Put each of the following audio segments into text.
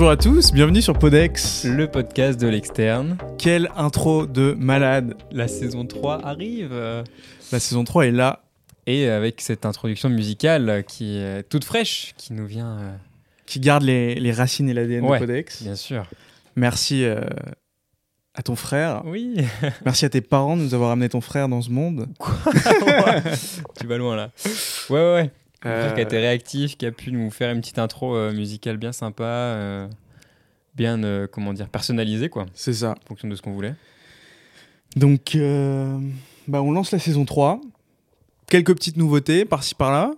Bonjour à tous, bienvenue sur Podex. Le podcast de l'externe. Quelle intro de malade. La saison 3 arrive. La saison 3 est là. Et avec cette introduction musicale qui est toute fraîche, qui nous vient. euh, Qui garde les, les racines et l'ADN Ouais. de Podex. Bien sûr. Merci euh, à ton frère. Oui. Merci à tes parents de nous avoir amené ton frère dans ce monde. tu vas loin là. Ouais, ouais, ouais. Frère qui a Euh, été réactif, qui a pu nous faire une petite intro euh, musicale bien sympa, euh, bien, euh, comment dire, personnalisée, quoi, C'est ça. en fonction de ce qu'on voulait. Donc, euh, bah, on lance la saison 3. Quelques petites nouveautés par-ci par-là.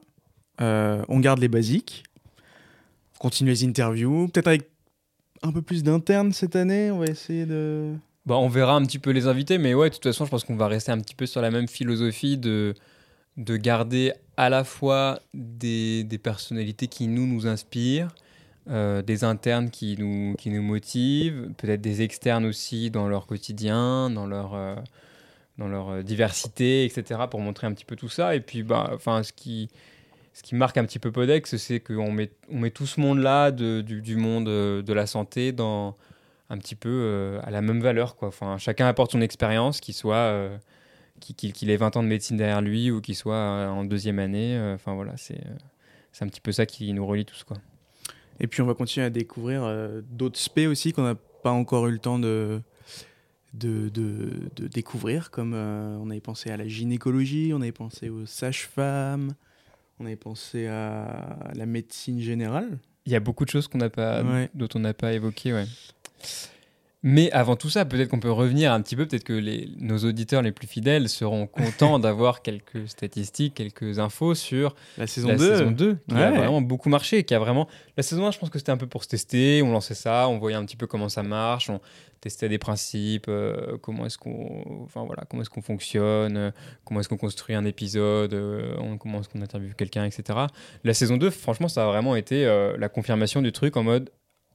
Euh, on garde les basiques. On continue les interviews. Peut-être avec un peu plus d'internes cette année. On va essayer de. Bah, on verra un petit peu les invités, mais ouais, de toute façon, je pense qu'on va rester un petit peu sur la même philosophie de, de garder à la fois des, des personnalités qui nous, nous inspirent, euh, des internes qui nous, qui nous motivent, peut-être des externes aussi dans leur quotidien, dans leur, euh, dans leur euh, diversité, etc., pour montrer un petit peu tout ça. Et puis, bah, ce qui, ce qui marque un petit peu Podex, c'est qu'on met, on met tout ce monde-là de- du, du monde de la santé dans un petit peu à la même valeur. Quoi. Chacun apporte son expérience, qu'il soit qu'il qu'il ait 20 ans de médecine derrière lui ou qu'il soit euh, en deuxième année. euh, Enfin voilà, c'est euh, c'est un petit peu ça qui nous relie tous. Quoi. Et puis, on va continuer à découvrir d'autres spé aussi qu'on n'a pas encore eu le temps de. De, de, de découvrir, comme euh, on avait pensé à la gynécologie, on avait pensé aux sages-femmes, on avait pensé à la médecine générale. Il y a beaucoup de choses qu'on n'a pas, Ouais. dont on n'a pas évoquées. Ouais. Mais avant tout ça, peut-être qu'on peut revenir un petit peu, peut-être que les, nos auditeurs les plus fidèles seront contents d'avoir quelques statistiques, quelques infos sur La saison la 2. saison 2 qui a vraiment beaucoup marché qui a vraiment la saison 1 je pense que c'était un peu pour se tester on lançait ça on voyait un petit peu comment ça marche on testait des principes euh, comment est-ce qu'on enfin voilà comment est-ce qu'on fonctionne euh, comment est-ce qu'on construit un épisode euh, on- comment est-ce qu'on interviewe quelqu'un etc la saison 2 franchement ça a vraiment été la confirmation du truc en mode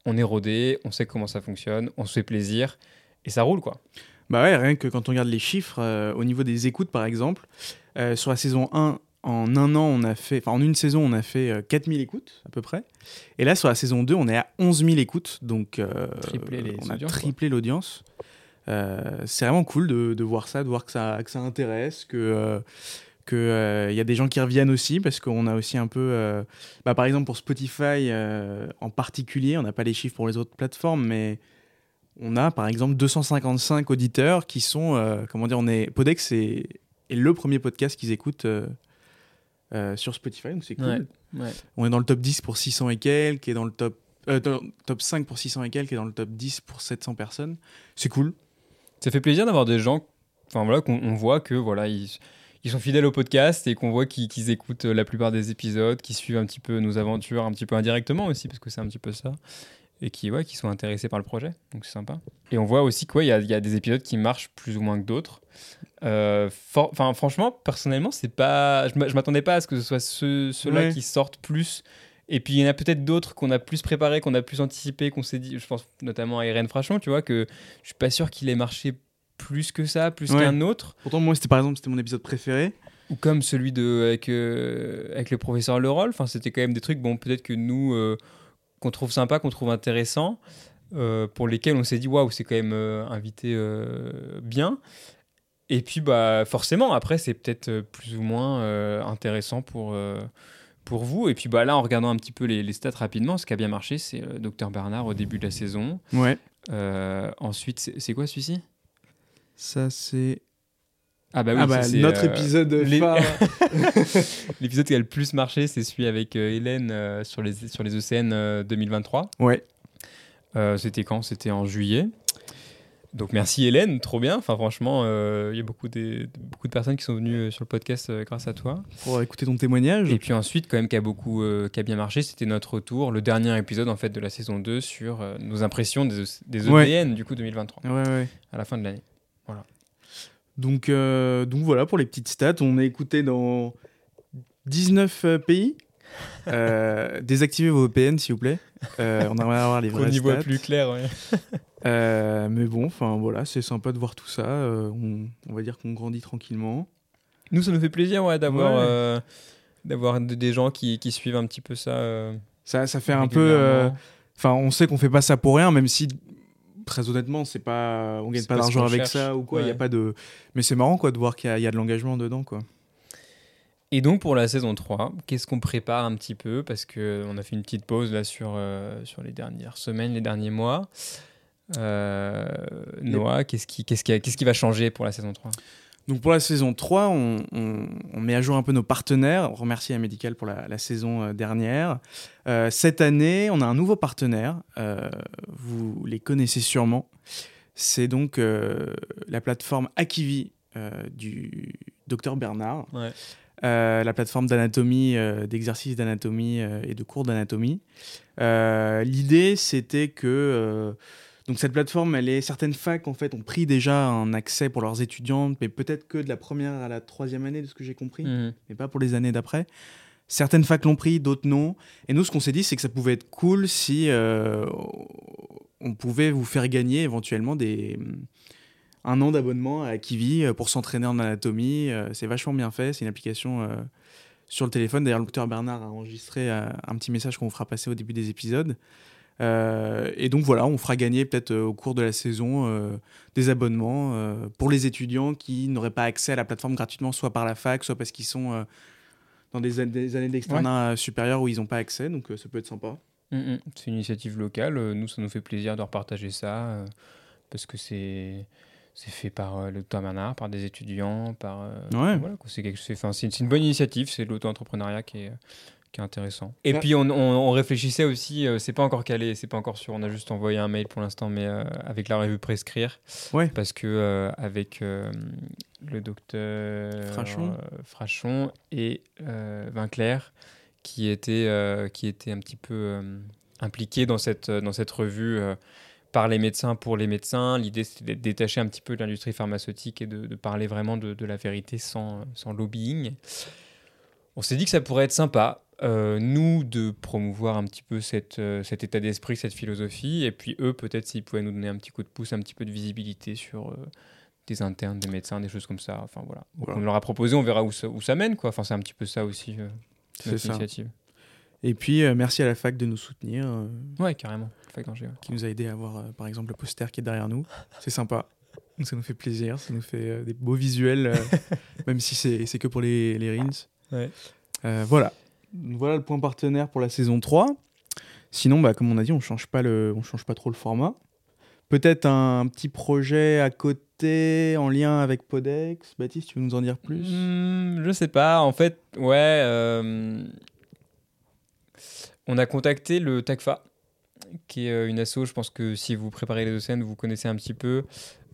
on est rodé on sait comment ça fonctionne on se fait plaisir et ça roule quoi Bah ouais, rien que quand on regarde les chiffres, euh, au niveau des écoutes par exemple, euh, sur la saison 1, en un an, on a fait, enfin en une saison, on a fait euh, 4000 écoutes à peu près. Et là, sur la saison 2, on est à 11 000 écoutes, donc euh, les on a triplé l'audience. C'est vraiment cool de, de voir ça, de voir que ça, que ça intéresse, que que euh, y a des gens qui reviennent aussi parce qu'on a aussi un peu, euh, bah, par exemple pour Spotify euh, en particulier, on n'a pas les chiffres pour les autres plateformes, mais on a par exemple 255 auditeurs qui sont, euh, comment dire, on est Podex est, est le premier podcast qu'ils écoutent sur Spotify, donc c'est cool. Ouais. On est dans le top 10 pour 600 et quelques, et dans le top, top 5 pour 600 et quelques, et dans le top 10 pour 700 personnes. C'est cool. ça fait plaisir d'avoir des gens enfin voilà qu'on on voit que voilà ils, ils sont fidèles au podcast et qu'on voit qu'ils écoutent la plupart des épisodes qui suivent un petit peu nos aventures un petit peu indirectement aussi parce que c'est un petit peu ça. Et qui ouais, qui sont intéressés par le projet donc c'est sympa. Et on voit aussi qu'il y, a- il y a des épisodes qui marchent plus ou moins que d'autres. Euh, enfin franchement personnellement c'est pas je m'a- je m'attendais pas à ce que ce soit ceux, ceux-là Ouais. qui sortent plus. Et puis il y en a peut-être d'autres qu'on a plus préparé, qu'on a plus anticipé, qu'on s'est dit, je pense notamment à Irène Frachon, tu vois, que je suis pas sûr qu'il ait marché plus que ça, plus Ouais. qu'un autre, Pourtant, moi, c'était par exemple, c'était mon épisode préféré. ou comme celui de avec, euh, avec le professeur Leroll. Enfin, c'était quand même des trucs, bon, peut-être que nous, euh, qu'on trouve sympa, qu'on trouve intéressant, euh, pour lesquels on s'est dit, waouh, c'est quand même invité bien. Et puis, bah, forcément, après, c'est peut-être plus ou moins intéressant pour, pour vous. Et puis, bah, là, en regardant un petit peu les, les stats rapidement, ce qui a bien marché, c'est Dr Bernard au début de la saison. Ouais. Euh, ensuite, c'est quoi celui-ci? Ça, c'est. Ah, bah oui, ah bah, ça, notre euh, épisode les- phare. L'épisode qui a le plus marché, c'est celui avec euh, Hélène euh, sur, les, sur les ECN euh, 2023. ouais. Euh, C'était quand? C'était en juillet. Donc merci Hélène, trop bien. Enfin franchement, euh, il y a beaucoup, des, beaucoup de personnes qui sont venues sur le podcast euh, grâce à toi. Pour écouter ton témoignage. Et puis ensuite, quand même, qui a beaucoup, euh, qui a bien marché, c'était notre retour, le dernier épisode en fait de la saison 2 sur euh, nos impressions des, des Ouais. Du coup 2023 Ouais, ouais. à la fin de l'année. Donc, euh, donc voilà pour les petites stats. On est écouté dans 19 euh, pays. Euh, désactivez vos VPN, s'il vous plaît. Euh, on aimerait avoir les vraies y voit plus clair. ouais. Mais bon, enfin voilà, c'est sympa de voir tout ça. On, on va dire qu'on grandit tranquillement. Nous, ça nous fait plaisir ouais, d'avoir Ouais. d'avoir des gens qui, qui suivent un petit peu ça. Ça, ça fait un peu. Enfin, on sait qu'on fait pas ça pour rien, même si très honnêtement, c'est pas, on gagne pas d'argent avec cherche. ça ou quoi. Il y a pas de, mais c'est marrant quoi de voir qu'il y, a- il y a de l'engagement dedans quoi. Et donc pour la saison 3, qu'est-ce qu'on prépare un petit peu? Parce qu'on a fait une petite pause là sur, euh, sur les dernières semaines, les derniers mois. Euh, Noah, qu'est-ce qui, qu'est-ce, qui, qu'est-ce qui va changer pour la saison 3 Donc pour la saison 3, on, on- on met à jour un peu nos partenaires. On remercie la pour la, la saison euh, dernière. Euh, cette année, on a un nouveau partenaire. Euh, vous les connaissez sûrement. C'est donc euh, la plateforme Akivi du docteur Bernard. Ouais. La plateforme d'anatomie, d'exercices d'anatomie et de cours d'anatomie. L'idée, c'était que donc cette plateforme, elle est certaines facs en fait ont pris déjà un accès pour leurs étudiantes, mais peut-être que de la première à la troisième année, de ce que j'ai compris, Mhm. mais pas pour les années d'après. Certaines facs l'ont pris, d'autres non. Et nous, ce qu'on s'est dit, c'est que ça pouvait être cool si euh, on pouvait vous faire gagner éventuellement des un an d'abonnement à Kiwi euh, pour s'entraîner en anatomie. Euh, C'est vachement bien fait. C'est une application euh, sur le téléphone. D'ailleurs, le docteur Bernard a enregistré euh, un petit message qu'on vous fera passer au début des épisodes. Euh, et donc voilà, on fera gagner peut-être euh, au cours de la saison euh, des abonnements pour les étudiants qui n'auraient pas accès à la plateforme gratuitement, soit par la fac, soit parce qu'ils sont dans des, des années d'externat euh, supérieures où ils n'ont pas accès. Donc ça peut être sympa. Mhm. C'est une initiative locale. Nous, ça nous fait plaisir de repartager ça parce que c'est. C'est fait par euh, le docteur Bernard, par des étudiants, par. euh, Ouais. voilà, c'est, quelque- enfin, une bonne initiative, c'est l'auto-entrepreneuriat qui est, qui est intéressant. Et Ouais. puis on, on- on réfléchissait aussi, euh, c'est pas encore calé, c'est pas encore sûr, on a juste envoyé un mail pour l'instant, mais euh, avec la revue Prescrire. Ouais. Parce que euh, avec euh, le docteur Frachon. euh, Frachon et euh, Vinclair, qui étaient, euh, qui étaient un petit peu euh, impliqués dans cette, dans cette revue. euh, par les médecins pour les médecins. L'idée, c'était d'être détaché un petit peu de l'industrie pharmaceutique et de, de parler vraiment de, de la vérité sans, sans lobbying. On s'est dit que ça pourrait être sympa, euh, nous, de promouvoir un petit peu cette, euh, cet état d'esprit, cette philosophie, et puis eux, peut-être s'ils pouvaient nous donner un petit coup de pouce, un petit peu de visibilité sur euh, des internes, des médecins, des choses comme ça. Enfin voilà. On leur a proposé, on verra où ça, où ça mène, quoi. Enfin, c'est un petit peu ça aussi, notre ça. initiative. Et puis merci à la fac de nous soutenir, Ouais, carrément. Fac d'Angers, ouais. qui nous a aidé à avoir par exemple le poster qui est derrière nous. C'est sympa. Ça nous fait plaisir, ça nous fait des beaux visuels, même si c'est que pour les, les Rins. Ouais. Voilà. Voilà le point partenaire pour la saison 3. Sinon, bah, comme on a dit, on change pas le, on change pas trop le format. Peut-être un petit projet à côté en lien avec Podex. Baptiste, tu veux nous en dire plus? Hmm, Je sais pas. En fait, ouais. euh, on a contacté le TACFA, qui est euh, une asso, je pense que si vous préparez les deux scènes, vous connaissez un petit peu,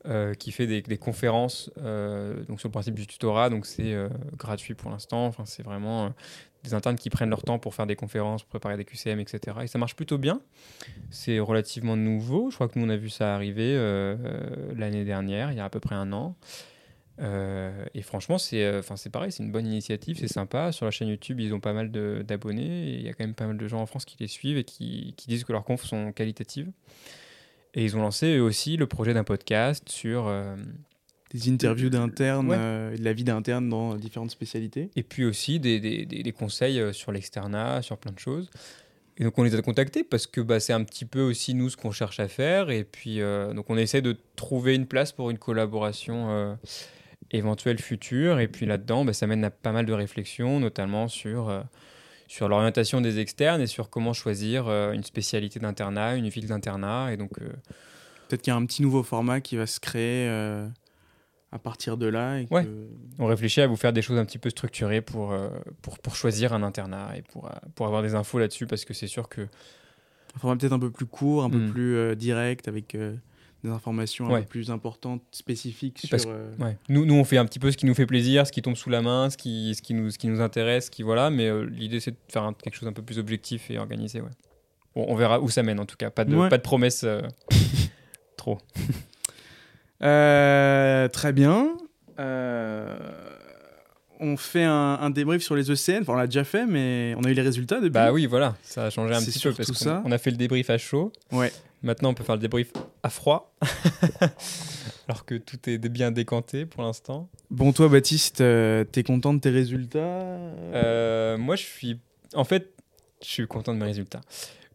euh, qui fait des, conférences donc sur le principe du tutorat. Donc c'est gratuit pour l'instant. C'est vraiment des internes qui prennent leur temps pour faire des conférences, préparer des QCM, etc. Et ça marche plutôt bien. C'est relativement nouveau. Je crois que nous, on a vu ça arriver euh, euh, l'année dernière, il y a à peu près un an. Euh, et franchement, c'est pareil, c'est une bonne initiative, c'est sympa. Sur la chaîne YouTube, ils ont pas mal d'abonnés il y a quand même pas mal de gens en France qui les suivent et qui, disent que leurs confs sont qualitatives. Et ils ont lancé eux aussi le projet d'un podcast sur. Des interviews d'internes Ouais. euh, et de la vie d'internes dans différentes spécialités. et puis aussi des, des- des- des conseils euh, sur l'externat, sur plein de choses. Et donc on les a contactés parce que bah, c'est un petit peu aussi nous ce qu'on cherche à faire. Et puis euh, donc on essaie de trouver une place pour une collaboration euh, éventuelle future. Et puis là-dedans, bah, ça mène à pas mal de réflexions, notamment sur, euh, sur l'orientation des externes et sur comment choisir euh, une spécialité d'internat, une ville d'internat. Et donc euh, Peut-être qu'il y a un petit nouveau format qui va se créer euh, à partir de là. Et Ouais. que- on réfléchit à vous faire des choses un petit peu structurées pour, euh, pour, pour choisir un internat et pour, euh, pour avoir des infos là-dessus parce que c'est sûr que Un format peut-être un peu plus court, un peu Mm. plus euh, direct, avec euh, des informations un peu plus importantes, spécifiques sur. Euh, Ouais. Nous, nous, on fait un petit peu ce qui nous fait plaisir, ce qui tombe sous la main, ce qui, ce qui, nous, ce qui nous intéresse, ce qui voilà. Mais l'idée, c'est de faire un- quelque chose un peu plus objectif et organisé. Ouais. Bon, on verra où ça mène en tout cas. Pas de, pas de promesses trop. Euh, très bien. Euh, on fait un, un débrief sur les ECN. Enfin, on l'a déjà fait, mais on a eu les résultats depuis. Bah oui, voilà, ça a changé un petit peu parce qu'on a fait le débrief à chaud. Ouais. Maintenant, on peut faire le débrief à froid. Alors que tout est bien décanté pour l'instant. Bon, toi, Baptiste, euh, t'es content de tes résultats? Euh, moi, je suis. En fait, je suis content de mes résultats.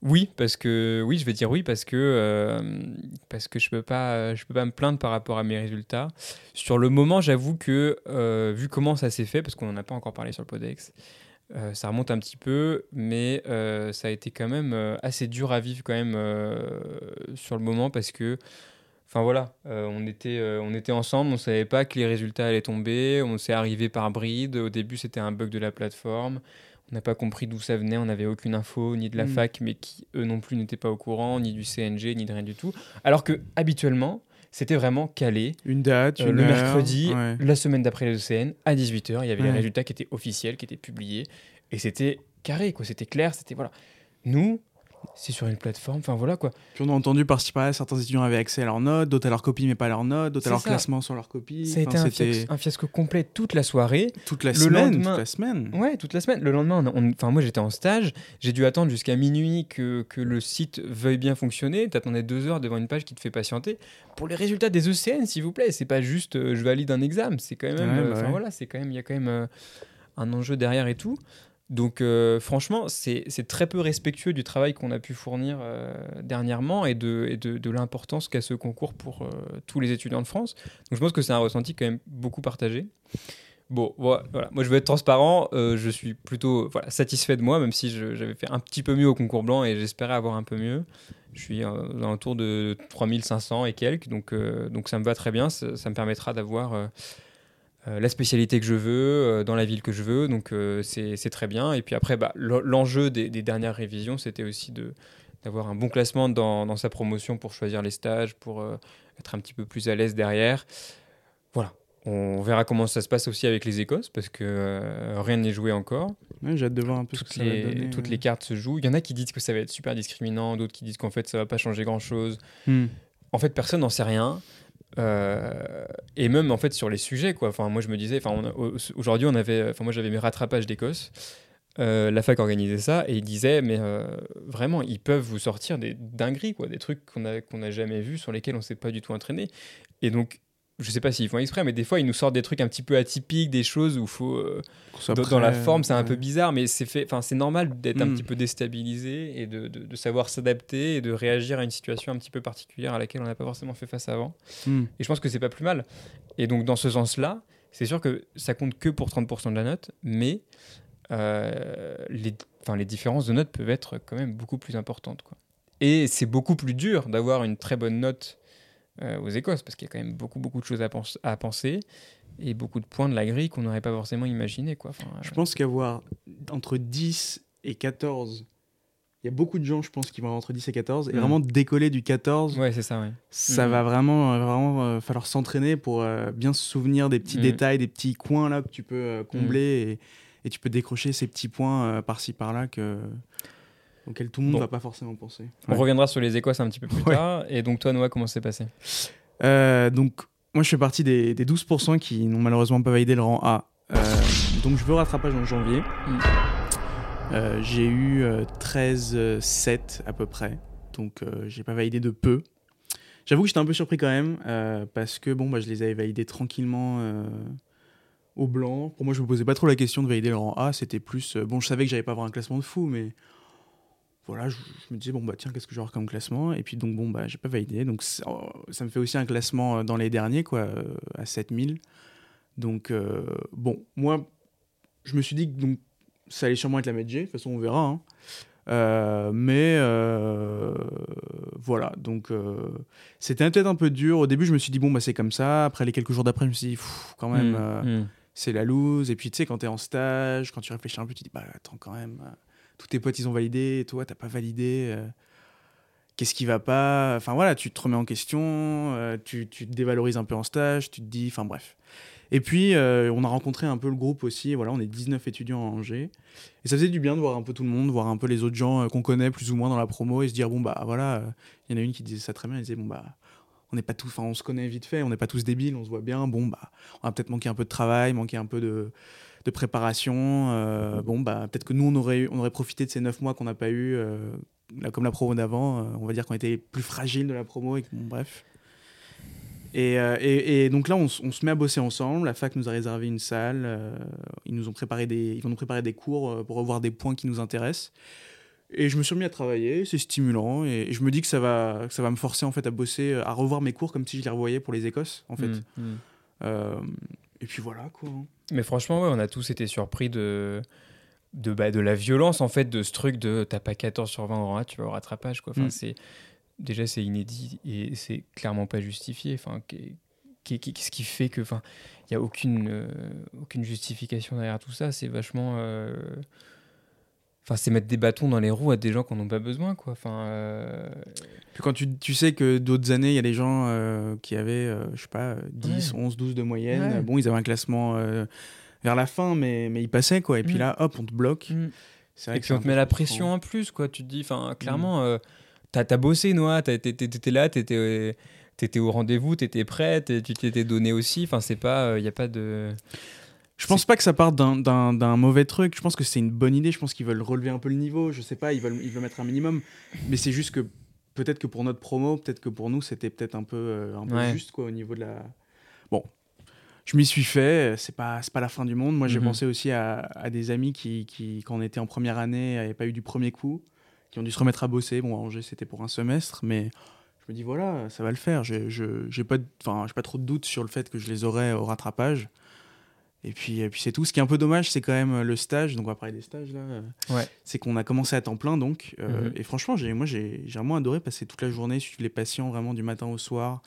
Oui, parce que oui, je vais dire oui parce que euh, parce que je peux pas je peux pas me plaindre par rapport à mes résultats. Sur le moment, j'avoue que euh, vu comment ça s'est fait, parce qu'on n'en a pas encore parlé sur le Podex, euh, ça remonte un petit peu, mais ça a été quand même assez dur à vivre quand même sur le moment parce que Enfin voilà, on, était, on était ensemble, on savait pas que les résultats allaient tomber, on s'est arrivé par bride. Au début, c'était un bug de la plateforme. On n'a pas compris d'où ça venait, on n'avait aucune info, ni de la mm. fac, mais qui eux non plus n'étaient pas au courant, ni du CNG, ni de rien du tout. Alors que habituellement, c'était vraiment calé. Une date, euh, une le mercredi, la semaine d'après les ECN, à 18h, il y avait les résultats qui étaient officiels, qui étaient publiés, et c'était carré, quoi. C'était clair, c'était voilà. Nous, c'est sur une plateforme, enfin voilà quoi. Puis on a entendu par-ci par-là, certains étudiants avaient accès à leurs notes, d'autres à leurs copies mais pas à leurs notes, d'autres à leur classement sur leurs copies. Ça a été un fiasco, complet toute la soirée. Toute la semaine toute la semaine Ouais, toute la semaine. Le lendemain, enfin moi j'étais en stage, j'ai dû attendre jusqu'à minuit que, que, le site veuille bien fonctionner. T'attendais deux heures devant une page qui te fait patienter. Pour les résultats des ECN, s'il vous plaît, c'est pas juste euh, je valide un examen, c'est quand même, euh, bah voilà, c'est quand même, il y a quand même euh, un enjeu derrière et tout. Donc euh, franchement, c'est très peu respectueux du travail qu'on a pu fournir euh, dernièrement et de, l'importance qu'a ce concours pour euh, tous les étudiants de France. Donc je pense que c'est un ressenti quand même beaucoup partagé. Bon, voilà, moi je veux être transparent, je suis plutôt satisfait de moi, même si j'avais fait un petit peu mieux au concours blanc et j'espérais avoir un peu mieux. Je suis dans tour de 3500 et quelques, donc, donc ça me va très bien, ça, me permettra d'avoir la spécialité que je veux, euh, dans la ville que je veux. Donc euh, c'est très bien. Et puis après, bah, l'enjeu des, dernières révisions, c'était aussi d'avoir un bon classement dans, dans, sa promotion pour choisir les stages, pour être un petit peu plus à l'aise derrière. Voilà. On verra comment ça se passe aussi avec les Écosses, parce que rien n'est joué encore. J'ai hâte de voir un peu toutes ce que les, ça va donner, Toutes les cartes se jouent. Il y en a qui disent que ça va être super discriminant, d'autres qui disent qu'en fait ça va pas changer grand-chose. Hmm. En fait, personne n'en sait rien. Euh, et même en fait sur les sujets quoi. Enfin moi je me disais, enfin aujourd'hui on avait, enfin moi j'avais mes rattrapages d'Écosse. Euh, la fac organisait ça et il disait mais euh, vraiment ils peuvent vous sortir des dingueries quoi, des trucs qu'on a qu'on n'a jamais vus sur lesquels on s'est pas du tout entraîné. Et donc je sais pas s'ils font exprès, mais des fois ils nous sortent des trucs un petit peu atypiques, des choses où faut euh, dans, la forme c'est un peu bizarre, mais c'est fait, enfin c'est normal d'être un hmm. petit peu déstabilisé et de, de, savoir s'adapter et de réagir à une situation un petit peu particulière à laquelle on n'a pas forcément fait face avant. Hmm. Et je pense que c'est pas plus mal. Et donc dans ce sens-là, c'est sûr que ça compte que pour 30% de la note, mais euh, les, les différences de notes peuvent être quand même beaucoup plus importantes. Quoi. Et c'est beaucoup plus dur d'avoir une très bonne note euh, aux Écosses, parce qu'il y a quand même beaucoup, beaucoup de choses à, à penser et beaucoup de points de la grille qu'on n'aurait pas forcément imaginé. Quoi. je pense qu'avoir entre 10 et 14, il y a beaucoup de gens, je pense, qui vont avoir entre 10 et 14, et mm. vraiment décoller du 14, ouais, ça, ouais. ça mm. va vraiment, euh, vraiment euh, falloir s'entraîner pour bien se souvenir des petits mm. détails, des petits coins là que tu peux combler, et, et, tu peux décrocher ces petits points par-ci par-là que auquel tout le monde ne va pas forcément penser. On reviendra sur les Écosses un petit peu plus tard. Et donc, toi, Noah, comment ça s'est passé? Euh, Donc, moi, je fais partie des, 12% qui n'ont malheureusement pas validé le rang A. Euh, donc, je veux rattrapage en janvier. Mm. Euh, j'ai eu 13-7 à peu près. Donc, j'ai pas validé de peu. J'avoue que j'étais un peu surpris quand même. parce que, bon, bah, je les avais validés tranquillement au blanc. Pour moi, je me posais pas trop la question de valider le rang A. C'était plus. bon, je savais que j'allais pas avoir un classement de fou, mais voilà, je, me disais, bon, bah tiens, qu'est-ce que je vais avoir comme classement? Et puis, donc, bon, bah, j'ai pas validé. Donc, ça, me fait aussi un classement euh, dans les derniers, quoi, euh, à 7000. Donc, euh, bon, moi, je me suis dit que donc, ça allait sûrement être la Medj, de toute façon, on verra. Hein. mais voilà, donc c'était peut-être un peu dur. Au début, je me suis dit, bon, bah, c'est comme ça. Après, les quelques jours d'après, je me suis dit, quand même, mmh, mmh. c'est la loose. Et puis, tu sais, quand tu es en stage, quand tu réfléchis un peu, tu te dis, bah, attends, quand même tous tes potes ils ont validé, et toi t'as pas validé. Euh, qu'est-ce qui va pas Enfin voilà, tu te remets en question, euh, tu, tu, te dévalorises un peu en stage, tu te dis, enfin bref. Et puis euh, on a rencontré un peu le groupe aussi. Voilà, on est 19 étudiants à Angers, et ça faisait du bien de voir un peu tout le monde, voir un peu les autres gens qu'on connaît plus ou moins dans la promo, et se dire bon bah voilà, il y en a une qui disait ça très bien, elle disait bon bah on n'est pas tous, enfin on se connaît vite fait, on n'est pas tous débiles, on se voit bien. Bon bah on a peut-être manqué un peu de travail, manqué un peu de de préparation. Euh, bon, bah, peut-être que nous, on aurait, on aurait profité de ces neuf mois qu'on n'a pas eu, euh, comme la promo d'avant. Euh, on va dire qu'on était plus fragile de la promo. Et bon, bref. Et, et, donc là, on, se met à bosser ensemble. La fac nous a réservé une salle. ils nous ont préparé des, ils vont nous préparer des cours pour revoir des points qui nous intéressent. Et je me suis remis à travailler, c'est stimulant, et je me dis que ça va, que ça va me forcer en fait à bosser, à revoir mes cours comme si je les revoyais pour les Écosses, en fait. Mm, mm. Euh, et puis voilà, quoi. Mais franchement, ouais, on a tous été surpris de, de, bah, de la violence, en fait, de ce truc de t'as pas 14 sur 20 en tu vas au rattrapage, quoi. Enfin, Mm. c'est, déjà, c'est inédit et c'est clairement pas justifié. Enfin, qu'est-ce qui fait que. Enfin, il n'y a aucune, euh, aucune justification derrière tout ça. C'est vachement. euh, Enfin, c'est mettre des bâtons dans les roues à des gens qui n'en ont pas besoin, quoi. Enfin, euh, Puis quand tu, tu sais que d'autres années, il y a des gens euh, qui avaient, euh, je sais pas, 10, 11, 12 de moyenne. Ouais. Bon, ils avaient un classement vers la fin, mais, mais ils passaient, quoi. Et puis Mm. là, hop, on te bloque. mm. C'est vrai Et que puis on te met la pression en plus, quoi. Tu te dis, enfin, clairement, euh, t'as as bossé, Noah, t'étais là, t'étais t'étais au rendez-vous, t'étais prêt, t'es- tu t'étais donné aussi. Enfin, c'est pas, il y a pas de. Je pense pas que ça parte d'un- mauvais truc. Je pense que c'est une bonne idée. Je pense qu'ils veulent relever un peu le niveau. Je sais pas, ils veulent, ils veulent mettre un minimum. Mais c'est juste que peut-être que pour notre promo, peut-être que pour nous, c'était peut-être un peu, euh, un peu Ouais. juste quoi, au niveau de la. Bon, je m'y suis fait. C'est pas, pas la fin du monde. Moi, j'ai Mhm. pensé aussi à, à des amis qui, qui, quand on était en première année, n'avaient pas eu du premier coup, qui ont dû se remettre à bosser. Bon, à Angers, c'était pour un semestre, mais je me dis voilà, ça va le faire. J'ai pas, de- enfin, j'ai pas trop de doutes sur le fait que je les aurai au rattrapage. Et puis, et puis c'est tout. Ce qui est un peu dommage, c'est quand même le stage. Donc on va parler des stages là. euh, Ouais. C'est qu'on a commencé à temps plein donc. euh, Mhm. Et franchement, moi j'ai, vraiment adoré passer toute la journée, suivre les patients vraiment du matin au soir.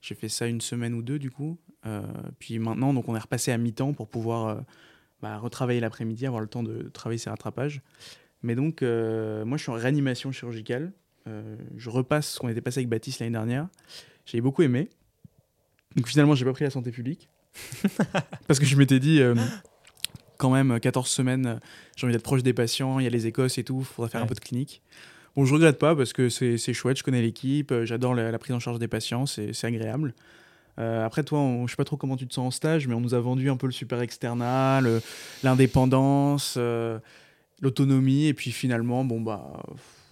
J'ai fait ça une semaine ou deux du coup. Euh, puis maintenant, donc on est repassé à mi-temps pour pouvoir euh, bah, retravailler l'après-midi, avoir le temps de travailler ses rattrapages. Mais donc, euh, moi je suis en réanimation chirurgicale. Euh, je repasse ce qu'on était passé avec Baptiste l'année dernière. J'ai beaucoup aimé. Donc finalement, j'ai pas pris la santé publique. Parce que je m'étais dit, euh, quand même, 14 semaines, euh, j'ai envie d'être proche des patients, il y a les Écosses et tout, il faudrait faire un peu de clinique. Bon, je regrette pas parce que c'est chouette, je connais l'équipe, euh, j'adore la, la prise en charge des patients, c'est agréable. Euh, après, toi, on- je sais pas trop comment tu te sens en stage, mais on nous a vendu un peu le super external, euh, l'indépendance, euh, l'autonomie, et puis finalement, bon, bah,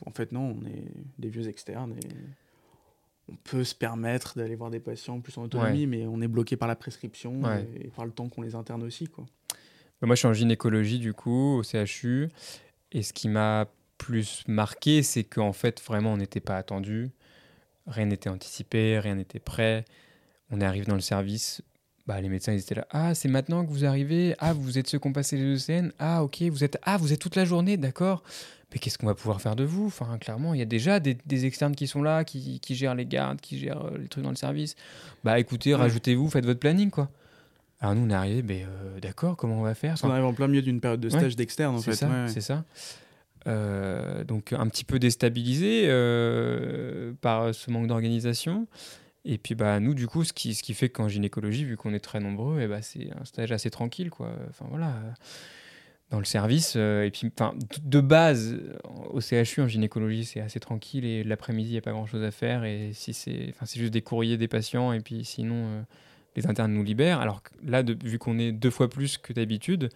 en fait, non, on est des vieux externes et on peut se permettre d'aller voir des patients plus en autonomie, mais on est bloqué par la prescription Ouais. et, et par le temps qu'on les interne aussi, quoi. Bah, Moi, je suis en gynécologie, du coup, au CHU. Et ce qui m'a plus marqué, c'est qu'en fait, vraiment, on n'était pas attendu. Rien n'était anticipé, rien n'était prêt. On est arrivé dans le service. Bah, les médecins, ils étaient là. Ah, c'est maintenant que vous arrivez. Ah, vous êtes ceux qui ont passé les ECN. Ah, ok, vous êtes. Ah, vous êtes toute la journée, d'accord. Mais qu'est-ce qu'on va pouvoir faire de vous? Enfin, clairement, il y a déjà des, des externes qui sont là, qui, qui gèrent les gardes, qui gèrent euh, les trucs dans le service. Bah, écoutez, Ouais. rajoutez-vous, faites votre planning, quoi. Alors, nous, on est arrivé, mais euh, d'accord, comment on va faire? On arrive en plein milieu d'une période de Ouais, stage d'externe, en c'est fait. ça, ouais, ouais. c'est ça. Euh, donc un petit peu déstabilisé euh, par ce manque d'organisation. Et puis bah nous du coup, ce qui, ce qui fait qu'en gynécologie, vu qu'on est très nombreux, et bah, c'est un stage assez tranquille quoi. Enfin voilà, dans le service. euh, et puis enfin de base au CHU en gynécologie, c'est assez tranquille et l'après-midi il n'y a pas grand chose à faire. Et si c'est, enfin c'est juste des courriers des patients et puis sinon euh, les internes nous libèrent. Alors là, vu qu'on est deux fois plus que d'habitude.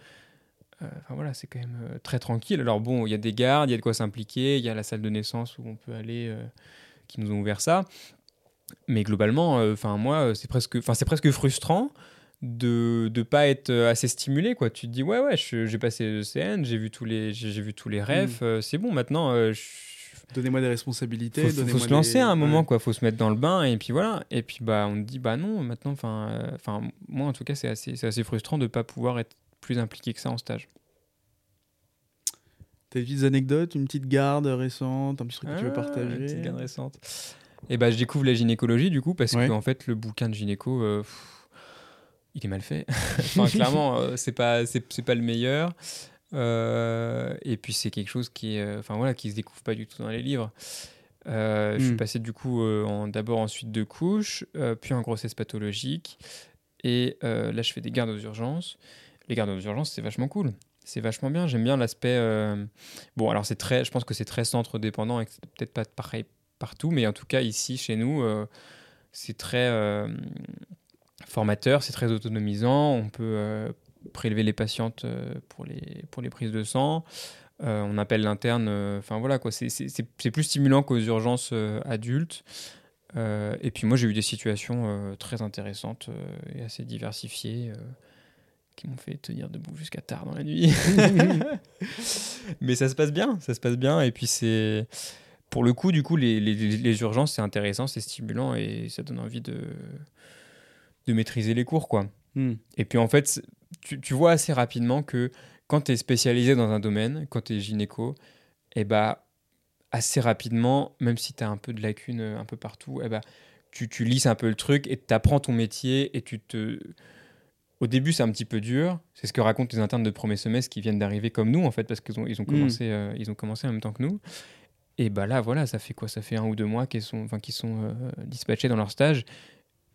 Euh, voilà, c'est quand même euh, très tranquille. Alors bon, il y a des gardes, il y a de quoi s'impliquer, il y a la salle de naissance où on peut aller, euh, qui nous ont ouvert ça. Mais globalement, euh, enfin moi, euh, c'est presque, enfin c'est presque frustrant de ne pas être assez stimulé quoi. Tu te dis ouais ouais, j'ai passé le CN, j'ai vu tous les, j'ai vu tous les refs, euh, c'est bon maintenant. euh, Donnez-moi des responsabilités. faut, faut- se lancer des- à un moment ouais. quoi faut se mettre dans le bain et puis voilà et puis bah on te dit bah non maintenant enfin euh, enfin moi en tout cas c'est assez c'est assez frustrant de pas pouvoir être plus impliqué que ça en stage T'as des petites anecdotes, une petite garde récente, un petit truc que tu veux Ah, partager une petite garde récente. Et bah, je découvre la gynécologie du coup parce Ouais. que en fait le bouquin de gynéco, euh, pff, il est mal fait. enfin, clairement, euh, c'est pas c'est pas le meilleur. Euh, et puis c'est quelque chose qui est, euh, enfin voilà, qui se découvre pas du tout dans les livres. Euh, Je suis Mm. passé du coup en d'abord en suite de couches, puis en grossesse pathologique, et là je fais des gardes aux urgences. Les gardes aux urgences, c'est vachement cool. C'est vachement bien. J'aime bien l'aspect. euh, Bon, alors c'est très, je pense que c'est très centre dépendant et que c'est peut-être pas pareil partout, mais en tout cas ici chez nous, euh, c'est très euh, formateur, c'est très autonomisant. On peut euh, prélever les patientes euh, pour les pour les prises de sang. Euh, on appelle l'interne. Enfin voilà quoi. C'est- plus stimulant qu'aux urgences adultes. Et puis moi j'ai eu des situations très intéressantes et assez diversifiées. qui m'ont fait tenir debout jusqu'à tard dans la nuit. Mais ça se passe bien, ça se passe bien. Et puis c'est. Pour le coup, du coup, les, les, les urgences, c'est intéressant, c'est stimulant et ça donne envie de, de maîtriser les cours, quoi. Hmm. Et puis en fait, tu, tu vois assez rapidement que quand tu es spécialisé dans un domaine, quand tu es gynéco, et bah assez rapidement, même si tu as un peu de lacunes un peu partout, et bah tu, tu lisses un peu le truc et tu apprends ton métier et tu te au début, c'est un petit peu dur. C'est ce que racontent les internes de premier semestre qui viennent d'arriver comme nous, en fait, parce qu'ils ont, ils ont, commencé, euh, ils ont commencé en même temps que nous. Et bah là, voilà, ça fait quoi? Ça fait un ou deux mois qu'ils sont, enfin, qu'ils sont euh, dispatchés dans leur stage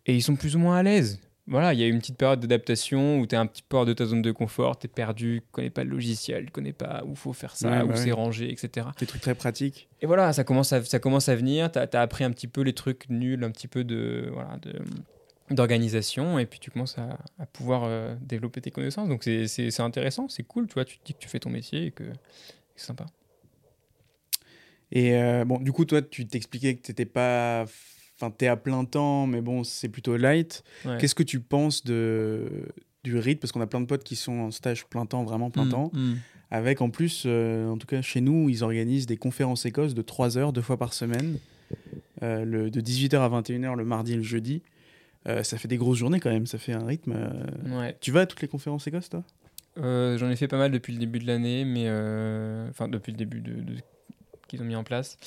et ils sont plus ou moins à l'aise. Voilà, il y a une petite période d'adaptation où tu es un petit peu hors de ta zone de confort, tu es perdu, tu connais pas le logiciel, tu connais pas où faut faire ça, Ouais, où bah c'est ouais. rangé, etc. Des trucs très pratiques. Et voilà, ça commence à, ça commence à venir. Tu as, appris un petit peu les trucs nuls, un petit peu de voilà, d'organisation, et puis tu commences à, à pouvoir euh, développer tes connaissances. Donc c'est- intéressant, c'est cool, tu vois. Tu te dis que tu fais ton métier et que c'est sympa. Et euh, bon, du coup, toi, tu t'expliquais que t'étais pas. Enfin, t'es à plein temps, mais bon, c'est plutôt light. Ouais. Qu'est-ce que tu penses de du rythme? Parce qu'on a plein de potes qui sont en stage plein temps, vraiment plein Mm, temps. mm. Avec en plus, euh, en tout cas chez nous, ils organisent des conférences écosses de 3 heures, deux fois par semaine, euh, le, de 18h à 21h le mardi et le jeudi. Euh, ça fait des grosses journées quand même, ça fait un rythme. Ouais. Tu vas à toutes les conférences écosses, toi? J'en ai fait pas mal depuis le début de l'année, mais enfin depuis le début de, de- qu'ils ont mis en place.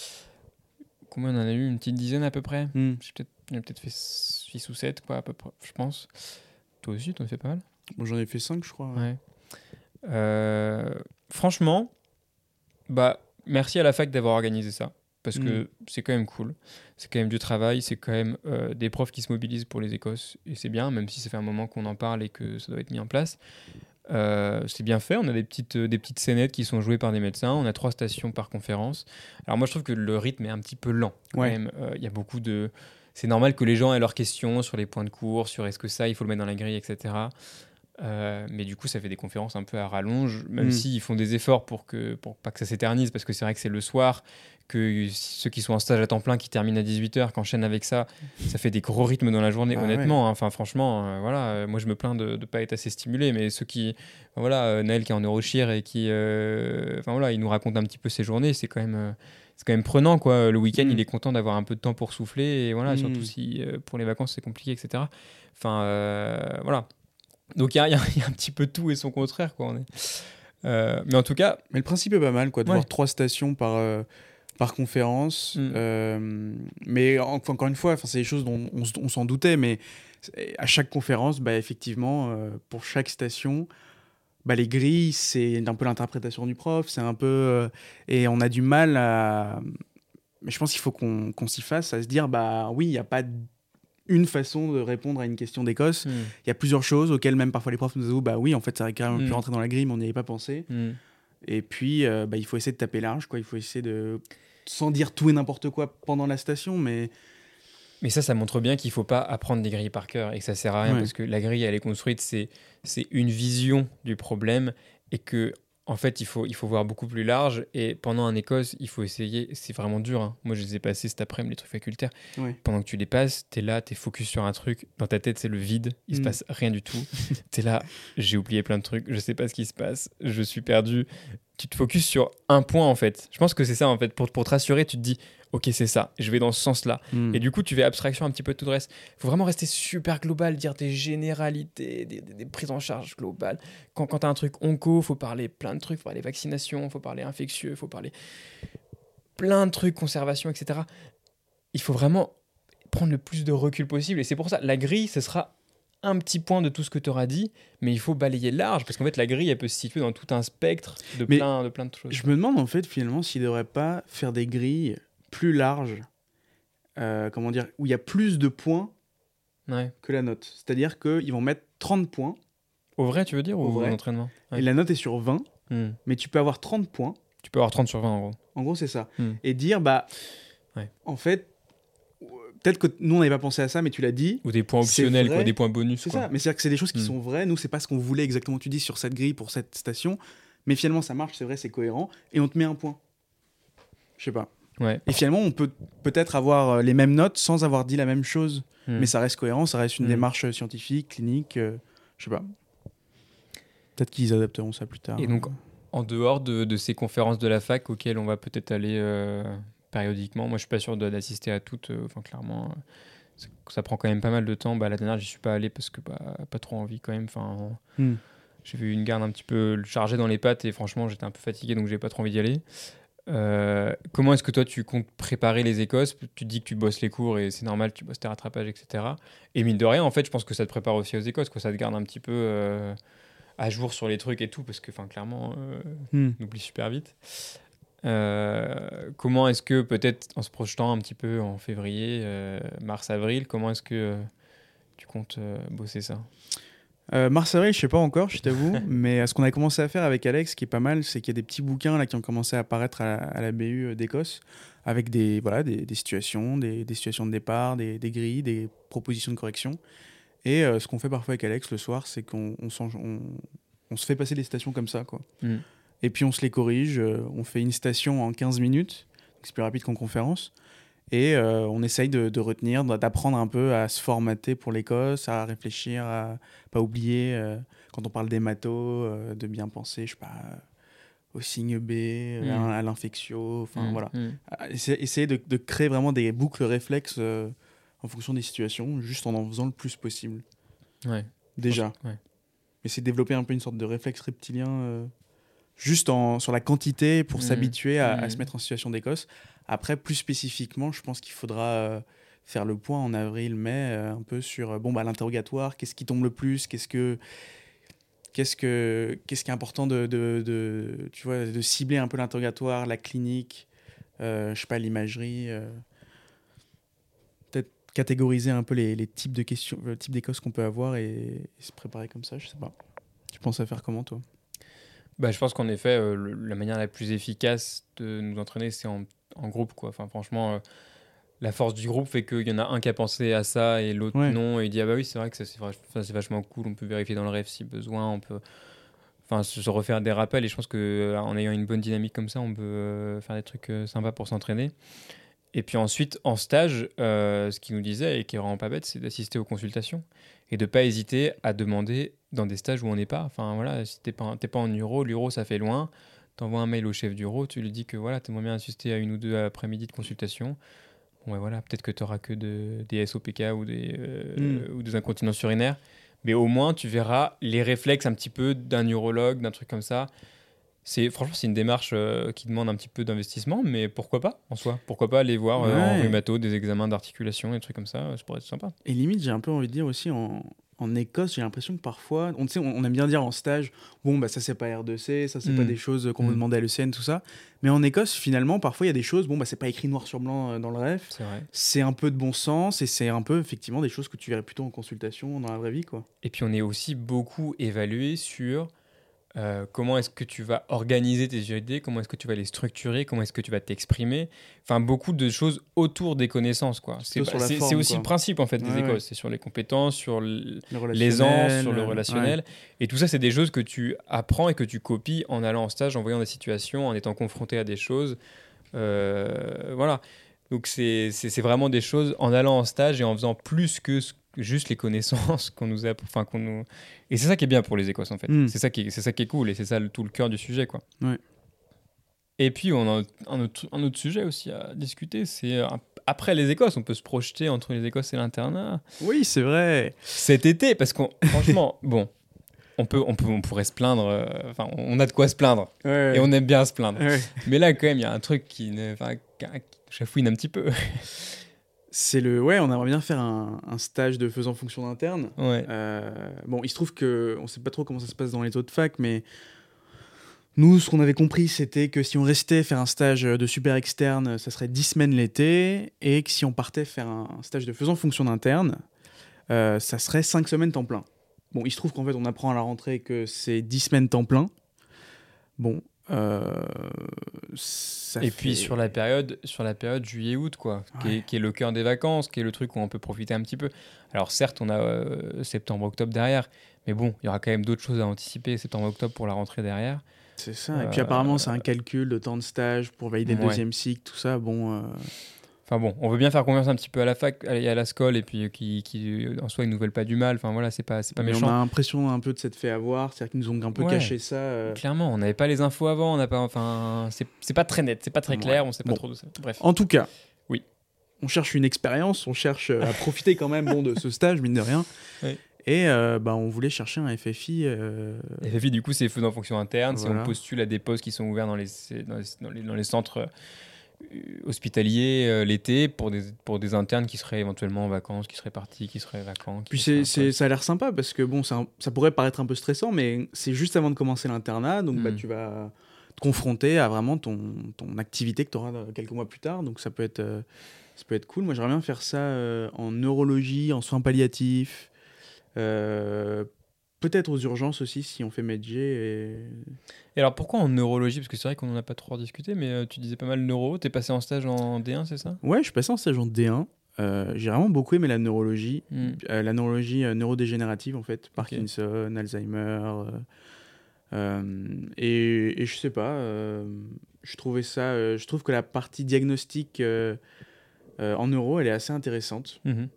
Combien on en a eu Une petite dizaine à peu près. Hmm. J'ai peut-être, fait 6 ou 7, quoi, à peu près, je pense. Toi aussi, t'en as fait pas mal Bon, J'en ai fait 5, je crois. Ouais. Euh, franchement, bah, merci à la fac d'avoir organisé ça. Parce que Mm. c'est quand même cool. C'est quand même du travail. C'est quand même euh, des profs qui se mobilisent pour les Écosses. Et c'est bien, même si ça fait un moment qu'on en parle et que ça doit être mis en place. Euh, c'est bien fait. On a des petites, euh, des petites scénettes qui sont jouées par des médecins. On a trois stations par conférence. Alors moi, je trouve que le rythme est un petit peu lent. quand Ouais. même. Euh, Il y a beaucoup de... C'est normal que les gens aient leurs questions sur les points de cours, sur est-ce que ça, il faut le mettre dans la grille, etc. Euh, mais du coup, ça fait des conférences un peu à rallonge, même Mm. s'ils font des efforts pour, que, pour pas que ça s'éternise, parce que c'est vrai que c'est le soir, que ceux qui sont en stage à temps plein, qui terminent à 18h, qui enchaînent avec ça, ça fait des gros rythmes dans la journée, Ah honnêtement. hein. Enfin, franchement, euh, voilà, euh, moi je me plains de ne pas être assez stimulé, mais ceux qui. voilà, euh, Naël qui est en neurochir et qui. euh, Enfin voilà, il nous raconte un petit peu ses journées, c'est quand même. c'est quand même prenant quoi. Le week-end, Mm. il est content d'avoir un peu de temps pour souffler et voilà, Mm. surtout si pour les vacances c'est compliqué, etc. Enfin voilà. Donc il y, a- y y un petit peu tout et son contraire quoi. On est. Mais en tout cas, Mais le principe est pas mal, quoi, de Ouais. voir trois stations par, par conférence. Mm. Euh, mais en- encore une fois, c'est des choses dont on, s'en doutait, mais à chaque conférence, bah, effectivement, euh, pour chaque station, bah, les grilles, c'est un peu l'interprétation du prof, c'est un peu... euh, et on a du mal à... Mais je pense qu'il faut qu'on s'y fasse, à se dire, bah oui, il n'y a pas une façon de répondre à une question d'Écosse. hmm, Il y a plusieurs choses auxquelles même parfois les profs nous disent, oh, bah oui, en fait, ça aurait quand même pu Mm. rentrer dans la grille, mais on n'y avait pas pensé. hmm. Et puis, euh, bah, il faut essayer de taper large, quoi. Il faut essayer de. Sans dire tout et n'importe quoi pendant la station, mais. Mais ça, ça montre bien qu'il faut pas apprendre des grilles par cœur et que ça sert à rien Ouais. parce que la grille, elle est construite, c'est c'est une vision du problème et que en fait, il faut, il faut voir beaucoup plus large. Et pendant un Écosse, il faut essayer. C'est vraiment dur. hein. Moi, je les ai passés cet après-midi, les trucs facultaires. Pendant que tu les passes, tu es là, tu es focus sur un truc. Dans ta tête, c'est le vide. Il se Mm. passe rien du tout. tu es là, j'ai oublié plein de trucs. Je sais pas ce qui se passe. Je suis perdu. Tu te focuses sur un point, en fait. Je pense que c'est ça, en fait. Pour, pour te rassurer, tu te dis, OK, c'est ça. Je vais dans ce sens-là. Mm. Et du coup, tu fais abstraction un petit peu de tout le reste. Il faut vraiment rester super global, dire des généralités, des, des- des prises en charge globales. Quand, quand tu as un truc onco, il faut parler plein de trucs. Il faut parler vaccination, il faut parler infectieux, il faut parler plein de trucs, conservation, etc. Il faut vraiment prendre le plus de recul possible. Et c'est pour ça, la grille, ce sera un petit point de tout ce que tu auras dit, mais il faut balayer large, parce qu'en fait, la grille, elle peut se situer dans tout un spectre de, Mais plein, de plein de choses. Je me demande en fait finalement s'il ne devrait pas faire des grilles plus larges, euh, comment dire, où il y a plus de points Ouais. que la note. C'est-à-dire qu'ils vont mettre 30 points Au vrai, tu veux dire, Au ou vrai. en entraînement Ouais. et la note est sur 20, Hmm. mais tu peux avoir 30 points. Tu peux avoir 30 sur 20 en gros. En gros, c'est ça. Hmm. Et dire, bah, Ouais. en fait, peut-être que nous, on n'avait pas pensé à ça, mais tu l'as dit. Ou des points optionnels, quoi, des points bonus. C'est ça, mais c'est-à-dire que c'est des choses qui Mm. sont vraies. Nous, c'est pas ce qu'on voulait exactement, tu dis, sur cette grille pour cette station. Mais finalement, ça marche, c'est vrai, c'est cohérent. Et on te met un point. Je sais pas. Ouais. Et finalement, on peut peut-être avoir euh, les mêmes notes sans avoir dit la même chose. Mm. Mais ça reste cohérent, ça reste une Mm. démarche euh, scientifique, clinique. euh, je sais pas. peut-être qu'ils adapteront ça plus tard. Et donc, en dehors de, de, ces conférences de la fac auxquelles on va peut-être aller euh, périodiquement, moi je suis pas sûr d'assister à toutes. Euh, enfin, clairement, ça, ça, prend quand même pas mal de temps. Bah, la dernière, j'y suis pas allé parce que bah, pas trop envie quand même. Enfin, hmm. j'ai vu une garde un petit peu chargée dans les pattes et franchement, j'étais un peu fatigué donc j'ai pas trop envie d'y aller. Euh, comment est-ce que toi tu comptes préparer les Écosses Tu dis que tu bosses les cours et c'est normal, tu bosses tes rattrapages, etc. Et mine de rien, en fait, je pense que ça te prépare aussi aux Écosses, que ça te garde un petit peu euh, à jour sur les trucs et tout, parce que, clairement, euh, hmm. on oublie super vite. comment est-ce que, peut-être en se projetant un petit peu en février, mars, avril, comment est-ce que tu comptes bosser ça? Euh, Mars Avril, je sais pas encore, je t'avoue, mais euh, ce qu'on a commencé à faire avec Alex, qui est pas mal, c'est qu'il y a des petits bouquins là qui ont commencé à apparaître à la, BU euh, d'Écosse, avec des voilà des, des situations, des, des, situations de départ, des, des, grilles, des propositions de correction. Et euh, ce qu'on fait parfois avec Alex le soir, c'est qu'on on, on, on, se fait passer des stations comme ça, quoi. Mm. Et puis on se les corrige, on fait une station en 15 minutes, c'est plus rapide qu'en conférence. Et euh, on essaye de, retenir, d'apprendre un peu à se formater pour l'Écosse, à réfléchir, à pas oublier, euh, quand on parle des matos, euh, de bien penser, je sais pas, au signe B, mm. à, l'infectio, enfin mm, voilà. Mm. Essayer, de, créer vraiment des boucles réflexes en fonction des situations, juste en en faisant le plus possible. Ouais. Déjà. Ouais. Essayer de développer un peu une sorte de réflexe reptilien juste en, sur la quantité pour s'habituer à, à, se mettre en situation d'Écosse. Après, plus spécifiquement, je pense qu'il faudra euh, faire le point en avril, mai, euh, un peu sur euh, bon, bah, l'interrogatoire, qu'est-ce qui tombe le plus, qu'est-ce que. Qu'est-ce, que, qu'est-ce qui est important de, tu vois, de cibler un peu l'interrogatoire, la clinique, je sais pas, l'imagerie Peut-être catégoriser un peu les, les types de questions, le type d'écosse qu'on peut avoir et, se préparer comme ça, je sais pas. Tu penses à faire comment, toi? Bah, Je pense qu'en effet, la manière la plus efficace de nous entraîner, c'est en en groupe. Quoi. Enfin, franchement, euh, la force du groupe fait qu'il y en a un qui a pensé à ça et l'autre non. Et il dit Ah bah oui, c'est vrai que ça c'est vachement cool. On peut vérifier dans le rêve si besoin. On peut enfin, se refaire des rappels. Et je pense qu'en euh, ayant une bonne dynamique comme ça, on peut euh, faire des trucs sympas pour s'entraîner. Et puis ensuite, en stage, ce qu'il nous disait, et qui est vraiment pas bête, c'est d'assister aux consultations et de pas hésiter à demander dans des stages où on n'est pas. Enfin voilà, si t'es pas, pas en Euro, l'Euro ça fait loin t'envoies un mail au chef du RO, tu lui dis que voilà, tu aimerais bien assister à une ou deux après-midi de consultation. Bon, ouais, voilà, peut-être que tu n'auras que de, des SOPK ou des, euh, hmm. ou des incontinences urinaires, mais au moins tu verras les réflexes un petit peu d'un neurologue, d'un truc comme ça. C'est franchement c'est une démarche euh, qui demande un petit peu d'investissement, mais pourquoi pas en soi? Pourquoi pas aller voir euh, en rhumato des examens d'articulation, des trucs comme ça, ça pourrait être sympa. Et limite, j'ai un peu envie de dire aussi en, en Écosse, j'ai l'impression que parfois, on, on, aime bien dire en stage, bon, bah, ça c'est pas R2C, ça c'est pas mm. des choses qu'on mm. demandait à l'ECN, tout ça. Mais en Écosse, finalement, parfois il y a des choses, bon, bah, c'est pas écrit noir sur blanc euh, dans le ref. C'est un peu de bon sens et c'est un peu effectivement des choses que tu verrais plutôt en consultation dans la vraie vie. Quoi. Et puis on est aussi beaucoup évalué sur euh, comment est-ce que tu vas organiser tes idées, comment est-ce que tu vas les structurer, comment est-ce que tu vas t'exprimer? Enfin, beaucoup de choses autour des connaissances. quoi. C'est aussi le principe en fait des écoles. C'est sur les compétences, sur l'aisance, sur le relationnel. Et tout ça, c'est des choses que tu apprends et que tu copies en allant en stage, en voyant des situations, en étant confronté à des choses. Euh, voilà. Donc, c'est vraiment des choses en allant en stage et en faisant plus que ce juste les connaissances qu'on nous a enfin qu'on nous et c'est ça qui est bien pour les Écosses en fait hmm. c'est ça qui est, c'est ça qui est cool et c'est ça le, tout le cœur du sujet quoi ouais. et puis on a un autre, un autre sujet aussi à discuter c'est après les Écosses on peut se projeter entre les Écosses et l'internat oui c'est vrai cet été parce qu'on franchement bon on peut, on peut, on pourrait se plaindre. Euh, enfin, on a de quoi se plaindre et on aime bien se plaindre. Mais là, quand même, il y a un truc qui, ne, qui chafouine un petit peu. C'est le. Ouais, on aimerait bien faire un, stage de faisant fonction d'interne. Ouais. Euh, bon, il se trouve que on sait pas trop comment ça se passe dans les autres facs, mais nous, ce qu'on avait compris, c'était que si on restait faire un stage de super externe, ça serait 10 semaines l'été, et que si on partait faire un stage de faisant fonction d'interne, euh, ça serait 5 semaines temps plein. Bon, il se trouve qu'en fait, on apprend à la rentrée que c'est 10 semaines temps plein. Bon, euh, et puis sur la période, sur la période juillet-août, quoi, qui, est, le cœur des vacances, qui est le truc où on peut profiter un petit peu. Alors certes, on a euh, septembre-octobre derrière, mais bon, il y aura quand même d'autres choses à anticiper septembre-octobre pour la rentrée derrière. C'est ça. Et puis apparemment, c'est un calcul de temps de stage pour valider le deuxième cycle, tout ça. Bon. Enfin bon, on veut bien faire confiance un petit peu à la fac à la scole et puis qui, qui en soi ils nous veulent pas du mal. Enfin voilà, c'est pas c'est pas Mais méchant. on a l'impression un peu de s'être fait avoir, c'est-à-dire qu'ils nous ont un peu Ouais. caché ça. euh. Clairement, on n'avait pas les infos avant, on n'a pas enfin c'est pas très net, c'est pas très Ouais. clair, on sait pas Bon. trop de ça. Bref. En tout cas, Oui. on cherche une expérience, on cherche euh, à profiter quand même bon, de ce stage, mine de rien. Oui. Et euh, bah, on voulait chercher un FFI. euh, FFI, du coup, c'est fait en fonction interne. C'est on postule à des postes qui sont ouverts dans les, dans les, dans les, dans les centres euh, hospitaliers euh, l'été pour des, pour des internes qui seraient éventuellement en vacances, qui seraient partis, qui seraient vacants. Puis c'est, c'est- ça a l'air sympa parce que bon, un- ça pourrait paraître un peu stressant, mais c'est juste avant de commencer l'internat, donc bah, Mm. tu vas te confronter à vraiment ton, ton activité que tu auras quelques mois plus tard, donc ça peut être, euh, ça peut être cool. Moi, j'aimerais bien faire ça euh, en neurologie, en soins palliatifs, euh, peut-être aux urgences aussi si on fait Medj. Et... Et alors pourquoi en neurologie? Parce que c'est vrai qu'on n'en a pas trop discuté, mais euh, tu disais pas mal neuro. T'es passé en stage en D1, c'est ça? Ouais, je suis passé en stage en D1. Euh, j'ai vraiment beaucoup aimé la neurologie. Mm. Euh, la neurologie neurodégénérative en fait, Parkinson, Alzheimer. et, et je sais pas, je trouvais ça, je trouve que la partie diagnostic en neuro, elle est assez intéressante. Mhm.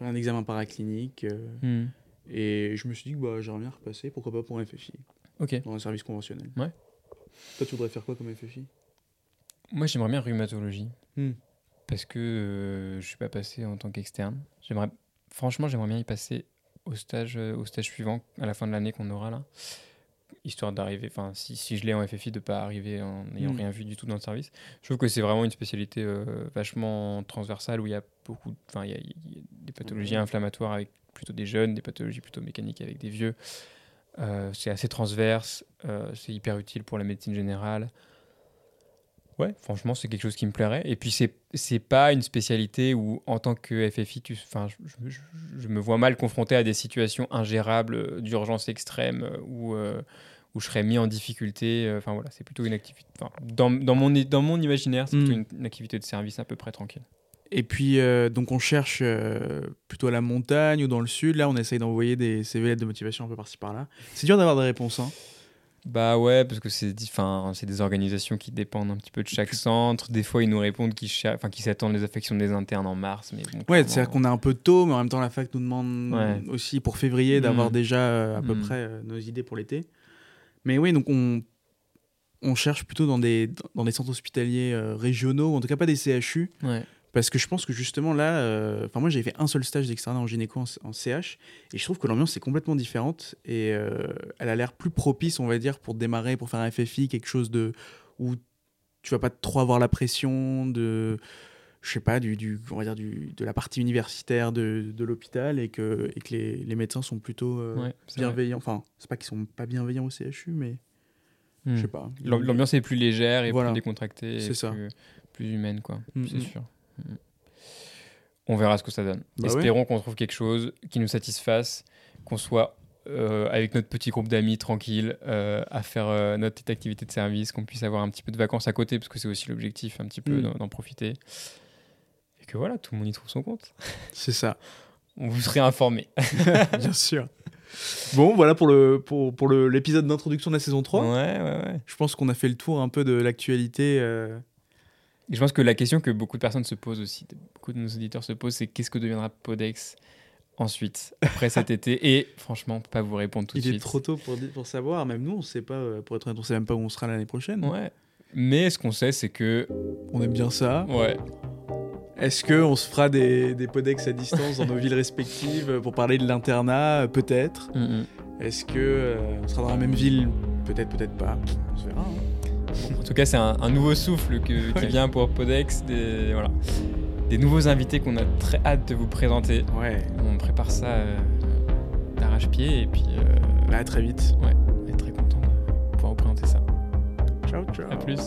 Un examen paraclinique. Mhm. Et je me suis dit que bah, j'aimerais bien repasser, pourquoi pas pour un FFI, Ok. dans un service conventionnel. Ouais. Toi, tu voudrais faire quoi comme FFI Moi, j'aimerais bien rhumatologie. Hmm. Parce que euh, je suis pas passé en tant qu'externe. J'aimerais, franchement, j'aimerais bien y passer au stage, euh, au stage suivant, à la fin de l'année qu'on aura là. Histoire d'arriver, enfin, si, si je l'ai en FFI, de pas arriver en n'ayant Hmm. rien vu du tout dans le service. Je trouve que c'est vraiment une spécialité euh, vachement transversale où il y a beaucoup, enfin, il y, y a des pathologies inflammatoires avec plutôt des jeunes, des pathologies plutôt mécaniques avec des vieux. Euh, c'est assez transverse, euh, c'est hyper utile pour la médecine générale. Ouais, franchement, c'est quelque chose qui me plairait. Et puis, c'est c'est pas une spécialité où, en tant que FFI, tu, je, je- je- me vois mal confronté à des situations ingérables euh, d'urgence extrême où, euh, où je serais mis en difficulté. Enfin, voilà, c'est plutôt une activité. dans, dans, mon, dans mon imaginaire, c'est plutôt une, une activité de service à peu près tranquille. Et puis, euh, donc, on cherche euh, plutôt à la montagne ou dans le sud. Là, on essaye d'envoyer des CV de motivation un peu par-ci par-là. C'est dur d'avoir des réponses. Hein. Bah ouais, parce que c'est des organisations qui dépendent un petit peu de chaque centre. Des fois, ils nous répondent qu'ils qu'ils s'attendent les affections des internes en mars. Mais bon, Ouais, c'est-à-dire qu'on est un peu tôt, mais en même temps, la fac nous demande Ouais. aussi pour février d'avoir Mm. déjà euh, à peu Mm. près nos idées pour l'été. Mais oui, donc on, on cherche plutôt dans des, dans des centres hospitaliers régionaux, ou en tout cas pas des CHU, Ouais. Parce que je pense que justement là, euh, enfin moi j'ai fait un seul stage d'externat en gynéco en, en CH, et je trouve que l'ambiance est complètement différente, et euh, elle a l'air plus propice, on va dire, pour démarrer, pour faire un FFI, quelque chose de où tu vas pas trop avoir la pression de je sais pas, du, du, on va dire du, de la partie universitaire de, de l'hôpital et que, et que les, les médecins sont plutôt euh, Ouais, c'est vrai. bienveillants. Enfin, c'est pas qu'ils sont pas bienveillants au CHU, mais Hmm. je sais pas. L'am- L'ambiance est plus légère et Voilà. plus décontractée, C'est ça. Plus, plus humaine, quoi. Mm, c'est mm. sûr. On verra ce que ça donne. Bah. Espérons qu'on trouve quelque chose qui nous satisfasse, qu'on soit euh, avec notre petit groupe d'amis tranquille euh, à faire euh, notre petite activité de service, qu'on puisse avoir un petit peu de vacances à côté, parce que c'est aussi l'objectif, un petit peu Mm. d'en- profiter. Et que voilà, tout le monde y trouve son compte. C'est ça, On vous serait informé. bien sûr. Bon, voilà pour le pour, pour le- l'épisode d'introduction de la saison 3. Ouais, ouais, ouais. Je pense qu'on a fait le tour un peu de l'actualité. Et je pense que la question que beaucoup de personnes se posent aussi, beaucoup de nos auditeurs se posent, c'est qu'est-ce que deviendra Podex ensuite, après cet été? Et franchement, pas vous répondre tout de il est suite. trop tôt pour, pour savoir, même nous, on sait pas, euh, pour être honnête, on sait même pas où on sera l'année prochaine. Ouais. Mais ce qu'on sait, c'est que. On aime bien ça. Ouais. Est-ce qu'on se fera des, des podex à distance dans nos villes respectives euh, pour parler de l'internat? Euh, Peut-être. Mm. Est-ce que euh, sera dans la même ville? Peut-être, peut-être pas. On se verra. hein. En tout cas, c'est un, un nouveau souffle que- qui Ouais. vient pour Podex. Des, voilà. des nouveaux invités qu'on a très hâte de vous présenter. Ouais. On prépare ça euh, d'arrache-pied et puis euh, Bah, à très vite. on est très content de pouvoir vous présenter ça. Ciao, ciao. A plus.